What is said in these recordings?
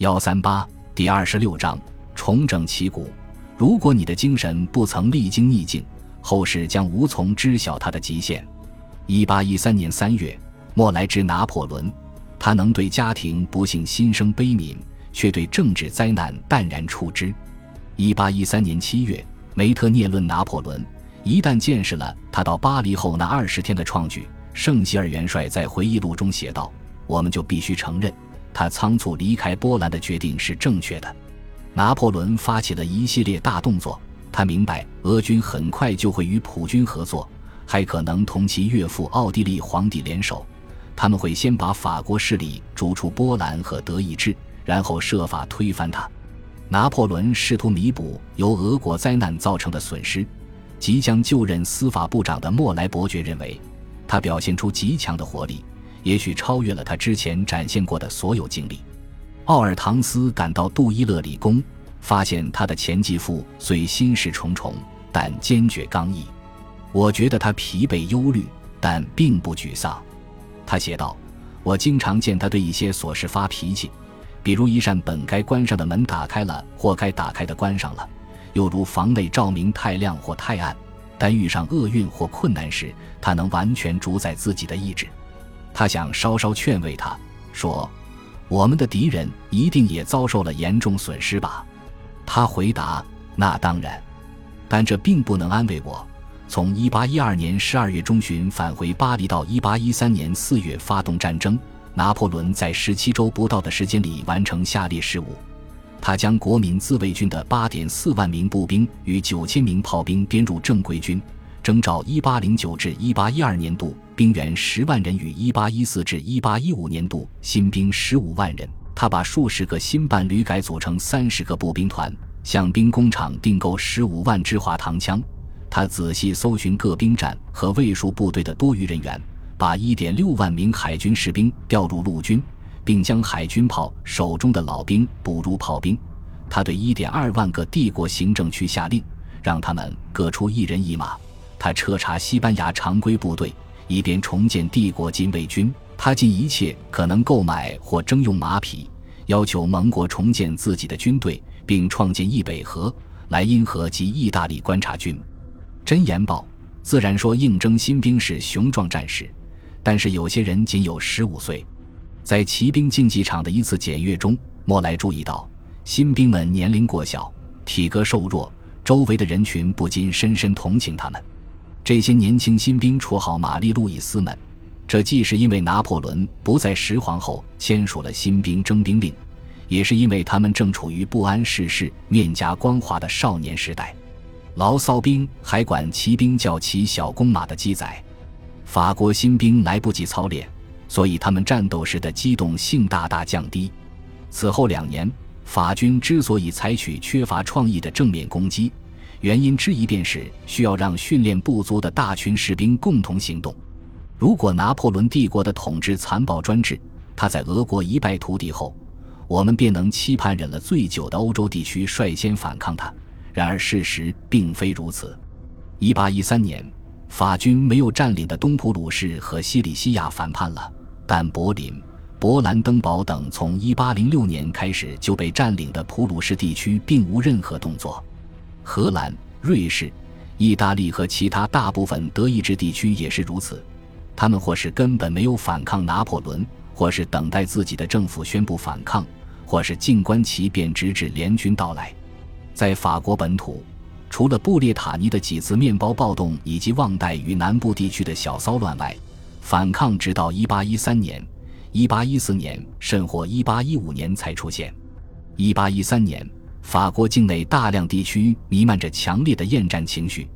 幺三八第二十六章重整旗鼓。如果你的精神不曾历经逆境，后世将无从知晓它的极限。一八一三年三月，莫莱之拿破仑，他能对家庭不幸心生悲悯，却对政治灾难淡然处之。一八一三年七月，梅特涅论拿破仑，一旦见识了他到巴黎后那二十天的创举，圣希尔元帅在回忆录中写道：“我们就必须承认，他仓促离开波兰的决定是正确的。”拿破仑发起了一系列大动作。他明白，俄军很快就会与普军合作，还可能同其岳父奥地利皇帝联手。他们会先把法国势力逐出波兰和德意志，然后设法推翻他。拿破仑试图弥补由俄国灾难造成的损失。即将就任司法部长的莫莱伯爵认为，他表现出极强的活力，也许超越了他之前展现过的所有经历。奥尔唐斯赶到杜伊勒里宫。发现他的前继父虽心事重重，但坚决刚毅。我觉得他疲惫忧虑，但并不沮丧。他写道：“我经常见他对一些琐事发脾气，比如一扇本该关上的门打开了，或该打开的关上了；又如房内照明太亮或太暗。但遇上厄运或困难时，他能完全主宰自己的意志。他想稍稍劝慰他，说：‘我们的敌人一定也遭受了严重损失吧。’”他回答：“那当然，但这并不能安慰我。从1812年12月中旬返回巴黎到1813年4月发动战争，拿破仑在17周不到的时间里完成下列事务：他将国民自卫军的8.4万名步兵与9000名炮兵编入正规军，征召1809至1812年度兵员10万人与1814至1815年度新兵15万人。”他把数十个新办旅改组成三十个步兵团，向兵工厂订购十五万支滑膛枪。他仔细搜寻各兵站和卫戍部队的多余人员，把一点六万名海军士兵调入陆军，并将海军炮手中的老兵补入炮兵。他对一点二万个帝国行政区下令，让他们各出一人一马。他彻查西班牙常规部队，以便重建帝国禁卫军。他尽一切可能购买或征用马匹，要求盟国重建自己的军队，并创建易北河、莱茵河及意大利观察军。真言报自然说应征新兵是雄壮战士，但是有些人仅有十五岁。在骑兵竞技场的一次检阅中，莫莱注意到新兵们年龄过小，体格瘦弱，周围的人群不禁深深同情他们。这些年轻新兵绰号玛丽路易斯们。这既是因为拿破仑不在石皇后签署了新兵征兵令，也是因为他们正处于不谙世事、面颊光滑的少年时代。牢骚兵还管骑兵叫骑小公马的鸡仔。法国新兵来不及操练，所以他们战斗时的机动性大大降低。此后两年，法军之所以采取缺乏创意的正面攻击，原因之一便是需要让训练不足的大群士兵共同行动。如果拿破仑帝国的统治残暴专制，他在俄国一败涂地后，我们便能期盼忍了最久的欧洲地区率先反抗他。然而事实并非如此。一八一三年，法军没有占领的东普鲁士和西里西亚反叛了，但柏林、勃兰登堡等从一八零六年开始就被占领的普鲁士地区并无任何动作。荷兰、瑞士、意大利和其他大部分德意志地区也是如此。他们或是根本没有反抗拿破仑，或是等待自己的政府宣布反抗，或是静观其变，直至联军到来。在法国本土，除了布列塔尼的几次面包暴动以及旺代与南部地区的小骚乱外，反抗直到1813年、1814年甚或1815年才出现。1813年，法国境内大量地区弥漫着强烈的厌战情绪，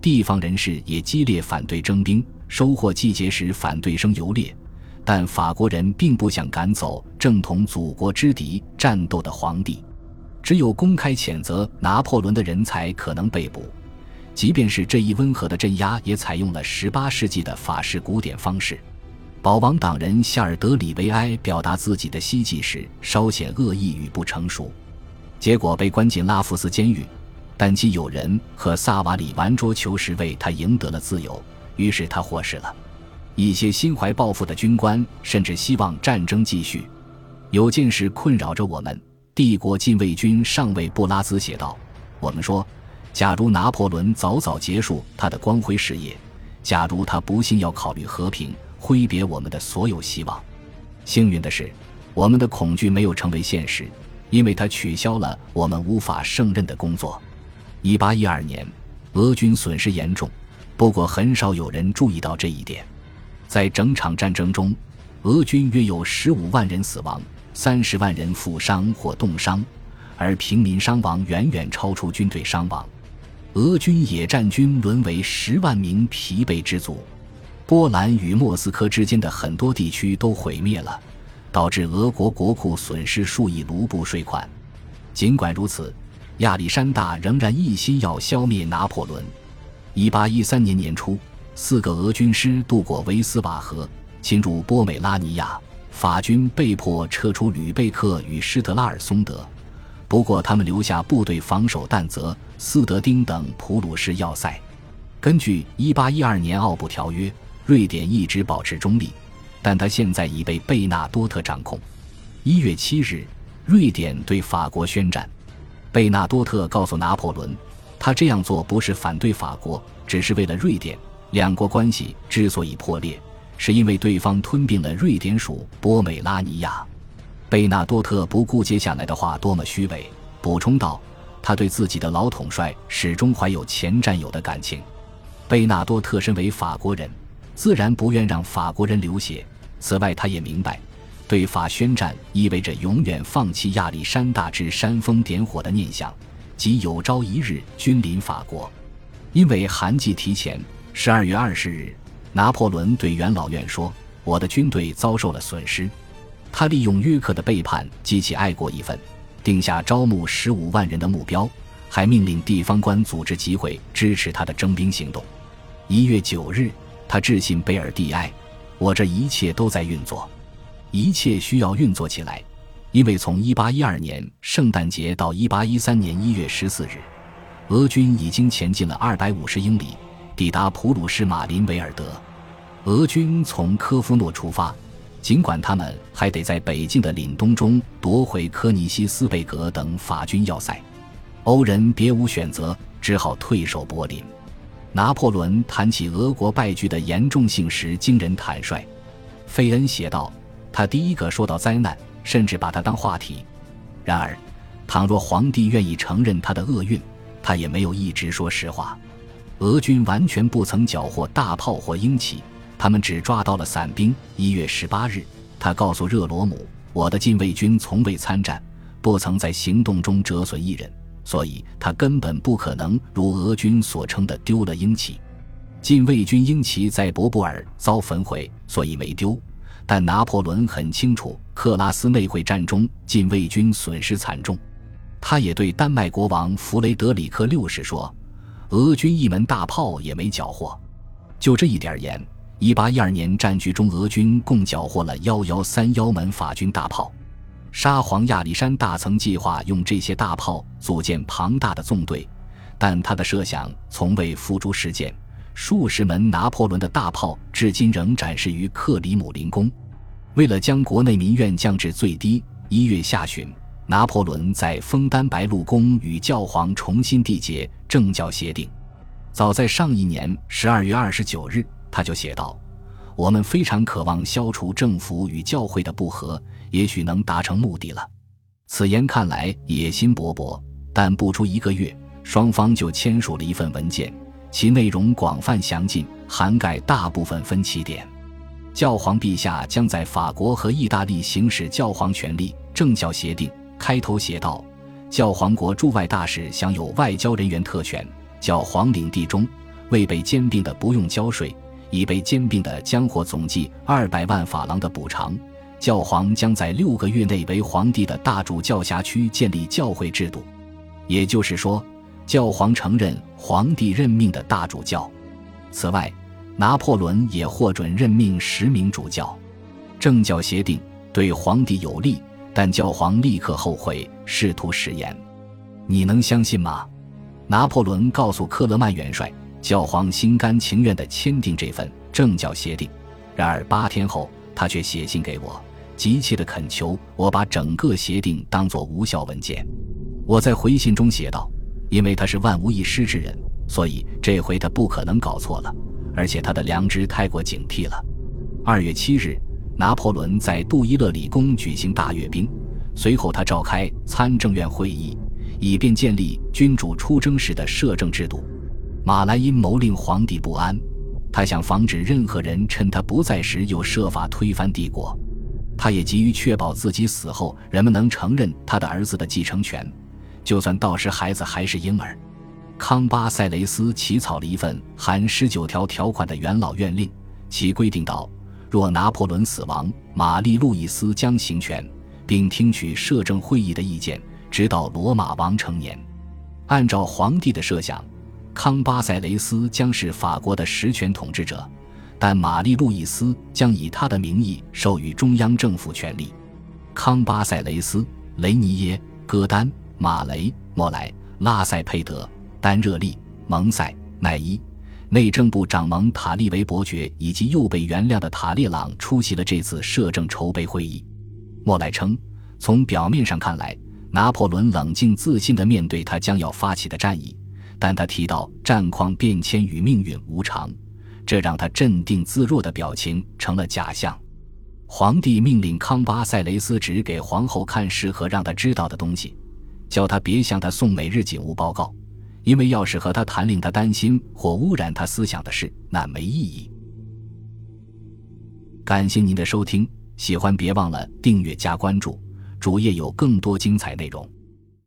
地方人士也激烈反对征兵。收获季节时，反对声游烈，但法国人并不想赶走正同祖国之敌战斗的皇帝。只有公开谴责拿破仑的人才可能被捕，即便是这一温和的镇压，也采用了18世纪的法式古典方式。保王党人夏尔德里维埃表达自己的希冀时，稍显恶意与不成熟，结果被关进拉夫斯监狱。但其友人和萨瓦里玩桌球时，为他赢得了自由。于是他获释了，一些心怀抱负的军官甚至希望战争继续。有件事困扰着我们，帝国禁卫军上尉布拉兹写道：“我们说，假如拿破仑早早结束他的光辉事业，假如他不幸要考虑和平，挥别我们的所有希望。幸运的是，我们的恐惧没有成为现实，因为他取消了我们无法胜任的工作。”一八一二年，俄军损失严重，不过很少有人注意到这一点。在整场战争中，俄军约有十五万人死亡，三十万人负伤或冻伤，而平民伤亡远远超出军队伤亡。俄军野战军沦为十万名疲惫之卒。波兰与莫斯科之间的很多地区都毁灭了，导致俄国国库损失数亿卢布税款。尽管如此，亚历山大仍然一心要消灭拿破仑。一八一三年年初，四个俄军师渡过维斯瓦河，侵入波美拉尼亚，法军被迫撤出吕贝克与施特拉尔松德。不过，他们留下部队防守但泽、斯德丁等普鲁士要塞。根据一八一二年奥布条约，瑞典一直保持中立，但他现在已被贝纳多特掌控。一月七日，瑞典对法国宣战。贝纳多特告诉拿破仑，他这样做不是反对法国，只是为了瑞典。两国关系之所以破裂，是因为对方吞并了瑞典属波美拉尼亚。贝纳多特不顾接下来的话多么虚伪，补充道：“他对自己的老统帅始终怀有前战友的感情。”贝纳多特身为法国人，自然不愿让法国人流血。此外，他也明白。对法宣战意味着永远放弃亚历山大之煽风点火的念想，即有朝一日君临法国。因为寒季提前，十二月二十日，拿破仑对元老院说：“我的军队遭受了损失。”他利用约克的背叛激起爱国一愤，定下招募十五万人的目标，还命令地方官组织集会支持他的征兵行动。一月九日，他致信贝尔蒂埃：“我这一切都在运作。”一切需要运作起来，因为从1812年圣诞节到1813年1月14日，俄军已经前进了250英里，抵达普鲁士马林维尔德。俄军从科夫诺出发，尽管他们还得在北境的凛冬中夺回科尼西斯贝格等法军要塞，欧人别无选择，只好退守柏林。拿破仑谈起俄国败局的严重性时，惊人坦率。费恩写道。他第一个说到灾难，甚至把它当话题。然而，倘若皇帝愿意承认他的厄运，他也没有一直说实话。俄军完全不曾缴获大炮或鹰旗，他们只抓到了散兵。一月十八日，他告诉热罗姆：“我的禁卫军从未参战，不曾在行动中折损一人，所以他根本不可能如俄军所称的丢了鹰旗。禁卫军鹰旗在博布尔遭焚毁，所以没丢。”但拿破仑很清楚，克拉斯内会战中禁卫军损失惨重。他也对丹麦国王弗雷德里克六世说：“俄军一门大炮也没缴获。”就这一点而言，1812年战局中，俄军共缴获了幺幺三幺门法军大炮。沙皇亚历山大曾计划用这些大炮组建庞大的纵队，但他的设想从未付诸实践。数十门拿破仑的大炮至今仍展示于克里姆林宫。为了将国内民怨降至最低，一月下旬，拿破仑在枫丹白露宫与教皇重新缔结政教协定。早在上一年十二月二十九日，他就写道：“我们非常渴望消除政府与教会的不和，也许能达成目的了。”此言看来野心勃勃，但不出一个月，双方就签署了一份文件。其内容广泛详尽，涵盖大部分分歧点。教皇陛下将在法国和意大利行使教皇权力。政教协定开头写道：“教皇国驻外大使享有外交人员特权。教皇领地中未被兼并的不用交税，已被兼并的将获总计二百万法郎的补偿。教皇将在六个月内为皇帝的大主教辖区建立教会制度。”也就是说。教皇承认皇帝任命的大主教。此外，拿破仑也获准任命十名主教。政教协定对皇帝有利，但教皇立刻后悔，试图食言。你能相信吗？拿破仑告诉克勒曼元帅，教皇心甘情愿地签订这份政教协定。然而八天后，他却写信给我，急切的恳求我把整个协定当作无效文件。我在回信中写道：“因为他是万无一失之人，所以这回他不可能搞错了，而且他的良知太过警惕了。”二月七日，拿破仑在杜伊勒里宫举行大阅兵，随后他召开参政院会议，以便建立君主出征时的摄政制度。马来因谋令皇帝不安，他想防止任何人趁他不在时又设法推翻帝国。他也急于确保自己死后人们能承认他的儿子的继承权，就算到时孩子还是婴儿。康巴塞雷斯起草了一份含十九条条款的元老院令，其规定道。若拿破仑死亡，玛丽路易斯将行权，并听取摄政会议的意见，直到罗马王成年。按照皇帝的设想，康巴塞雷斯将是法国的实权统治者，但玛丽路易斯将以他的名义授予中央政府权力。康巴塞雷斯、雷尼耶、戈丹、马雷、莫莱、拉塞佩德、丹热利、蒙塞、奈伊。内政部长蒙塔利维伯爵以及又被原谅的塔列朗出席了这次摄政筹备会议。莫莱称，从表面上看来，拿破仑冷静自信地面对他将要发起的战役，但他提到战况变迁与命运无常，这让他镇定自若的表情成了假象。皇帝命令康巴塞雷斯只给皇后看适合让他知道的东西，叫他别向他送每日警务报告。因为要是和他谈令他担心或污染他思想的事，那没意义。感谢您的收听，喜欢别忘了订阅加关注，主页有更多精彩内容。